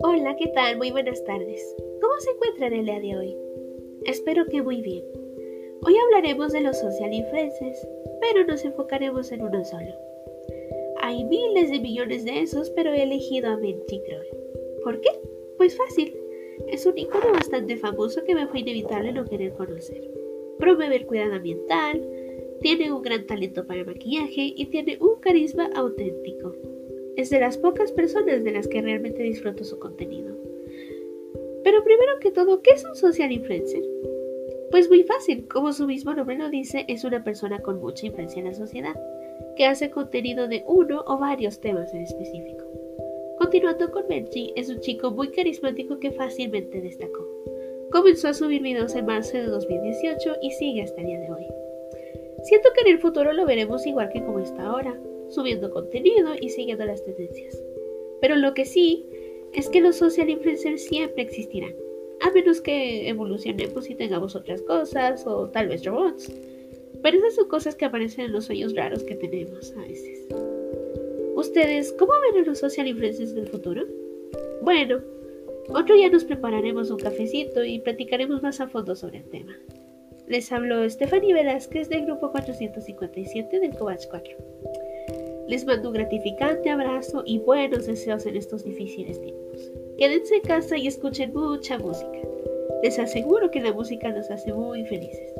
Hola, ¿qué tal? Muy buenas tardes. ¿Cómo se encuentran el día de hoy? Espero que muy bien. Hoy hablaremos de los social influencers, pero nos enfocaremos en uno solo. Hay miles de millones de esos, pero he elegido a Troll. ¿Por qué? Pues fácil. Es un icono bastante famoso que me fue inevitable no querer conocer. Promueve el cuidado ambiental, tiene un gran talento para el maquillaje y tiene un carisma auténtico. Es de las pocas personas de las que realmente disfruto su contenido. Pero primero que todo, ¿qué es un social influencer? Pues muy fácil, como su mismo nombre lo dice, es una persona con mucha influencia en la sociedad, que hace contenido de uno o varios temas en específico. Continuando con Benji, es un chico muy carismático que fácilmente destacó. Comenzó a subir videos en marzo de 2018 y sigue hasta el día de hoy. Siento que en el futuro lo veremos igual que como está ahora, subiendo contenido y siguiendo las tendencias. Pero lo que sí es que los social influencers siempre existirán, a menos que evolucionemos y tengamos otras cosas o tal vez robots. Pero esas son cosas que aparecen en los sueños raros que tenemos a veces. ¿Ustedes cómo ven a los social influencers del futuro? Bueno, otro día nos prepararemos un cafecito y platicaremos más a fondo sobre el tema. Les habló Stephanie Velázquez del grupo 457 del Covach 4. Les mando un gratificante abrazo y buenos deseos en estos difíciles tiempos. Quédense en casa y escuchen mucha música. Les aseguro que la música nos hace muy felices.